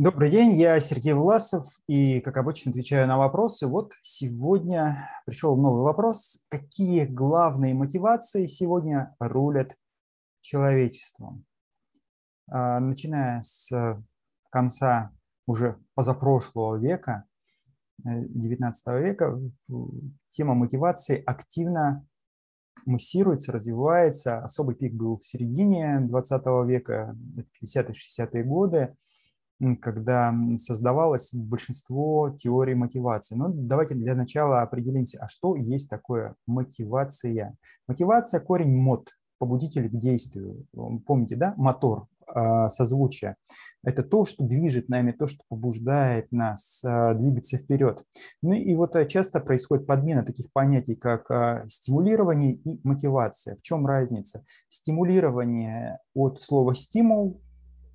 Добрый день, я Сергей Власов и, как обычно, отвечаю на вопросы. Вот сегодня пришел новый вопрос. Какие главные мотивации сегодня рулят человечеством? А, начиная с конца уже позапрошлого века, 19 э, века, тема мотивации активно муссируется, развивается. Особый пик был в середине 20 века, 50-60-е годы когда создавалось большинство теорий мотивации. Но давайте для начала определимся, а что есть такое мотивация? Мотивация – корень мод, побудитель к действию. Помните, да, мотор, а, созвучие. Это то, что движет нами, то, что побуждает нас а, двигаться вперед. Ну и вот э, часто происходит подмена таких понятий, как а, стимулирование и мотивация. В чем разница? Стимулирование от слова «стимул»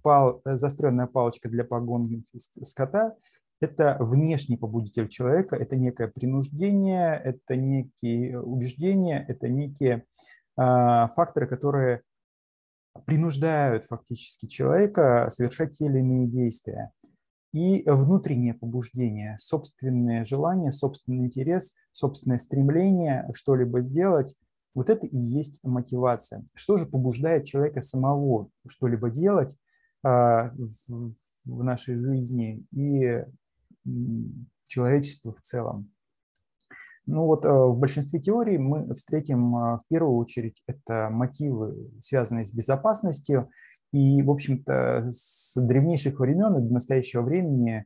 пал, э, заостренная палочка для погонки скота – это внешний побудитель человека, это некое принуждение, это некие убеждения, это некие э, факторы, которые принуждают фактически человека совершать те или иные действия. И внутреннее побуждение, собственное желание, собственный интерес, собственное стремление что-либо сделать – вот это и есть мотивация. Что же побуждает человека самого что-либо делать? А, в нашей жизни и человечеству в целом. Ну вот э, в большинстве теорий мы встретим э, в первую очередь это мотивы, связанные с безопасностью. И, в общем-то, с древнейших времен и до настоящего времени а,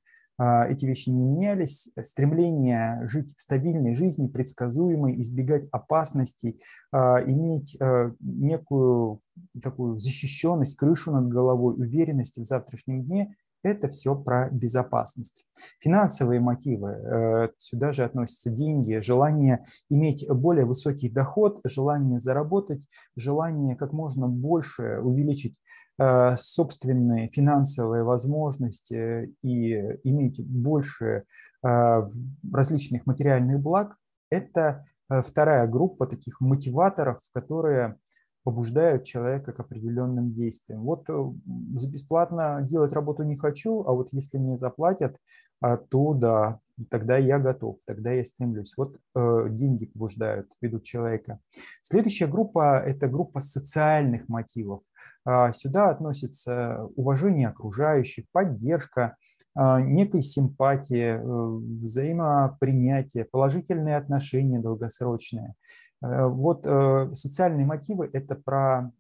эти вещи не менялись. Стремление жить стабильной жизнью, предсказуемой, избегать опасностей, а, иметь э, некую такую защищенность, крышу над головой, уверенность в завтрашнем дне это все про безопасность. Финансовые мотивы, э, сюда же относятся деньги, желание иметь более высокий доход, желание заработать, желание как можно больше увеличить э, собственные финансовые возможности и иметь больше э, различных материальных благ, это вторая группа таких мотиваторов, которые побуждают человека к определенным действиям. Вот э, за бесплатно делать работу не хочу, а вот если мне заплатят, а, то да, тогда я готов, тогда я стремлюсь. Вот э, деньги побуждают, ведут человека. Следующая группа – это группа социальных мотивов. А, сюда относится уважение окружающих, поддержка, некой симпатии, э, взаимопринятие, положительные отношения долгосрочные. Э, вот э, социальные мотивы – это про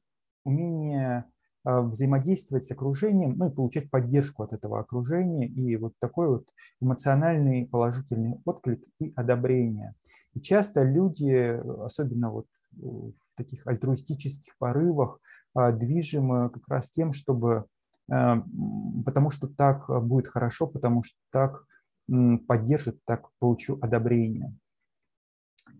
умение взаимодействовать с окружением, ну и получать поддержку от этого окружения, и вот такой вот эмоциональный положительный отклик и одобрение. И часто люди, особенно вот в таких альтруистических порывах, движимы как раз тем, чтобы потому что так будет хорошо, потому что так поддержит, так получу одобрение.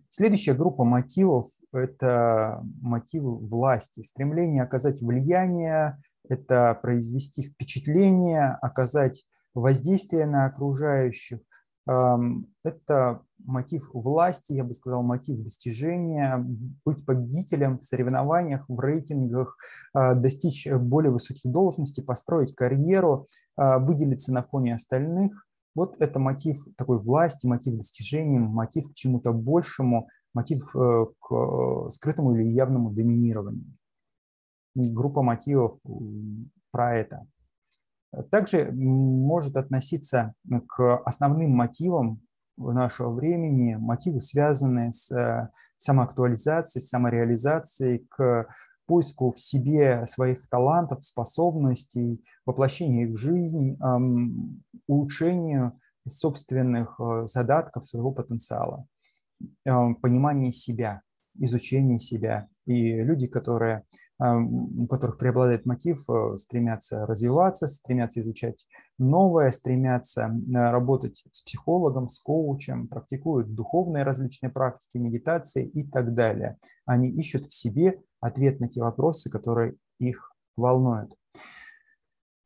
Следующая группа мотивов – это мотивы власти, стремление оказать влияние, это произвести впечатление, оказать воздействие на окружающих, это мотив власти, я бы сказал, мотив достижения, быть победителем в соревнованиях, в рейтингах, а, достичь более высоких должностей, построить карьеру, а, выделиться на фоне остальных. Вот это мотив такой власти, мотив достижения, мотив к чему-то большему, мотив э, к скрытому или явному доминированию. Группа мотивов про это. Также может относиться к основным мотивам нашего времени, мотивы, связанные с э, самоактуализацией, самореализацией, к поиску в себе своих талантов, способностей, воплощению их в жизнь, улучшению собственных э, задатков, своего потенциала, понимание себя – изучение себя. И люди, которые, у которых преобладает мотив, э, стремятся развиваться, стремятся изучать новое, стремятся работать с психологом, с коучем, практикуют духовные различные практики, медитации и так далее. Они ищут в себе ответ на те вопросы, которые их волнуют.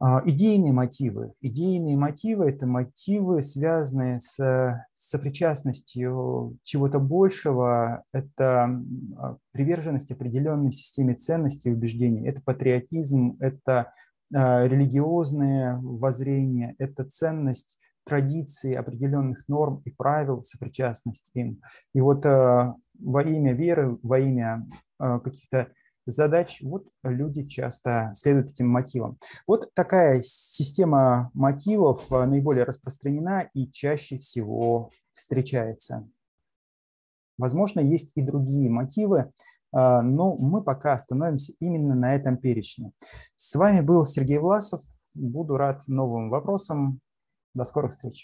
А, идейные мотивы. Идейные мотивы – это мотивы, связанные с сопричастностью чего-то большего, это а, приверженность определенной системе ценностей и убеждений, это патриотизм, это религиозные воззрения, это ценность традиции, определенных норм и правил, сопричастность им. И вот во имя веры, во имя каких-то задач, вот люди часто следуют этим мотивам. Вот такая система мотивов наиболее распространена и чаще всего встречается. Возможно, есть и другие мотивы, а, но мы пока остановимся именно на этом перечне. С вами был Сергей Власов. Буду рад новым вопросам. До скорых встреч.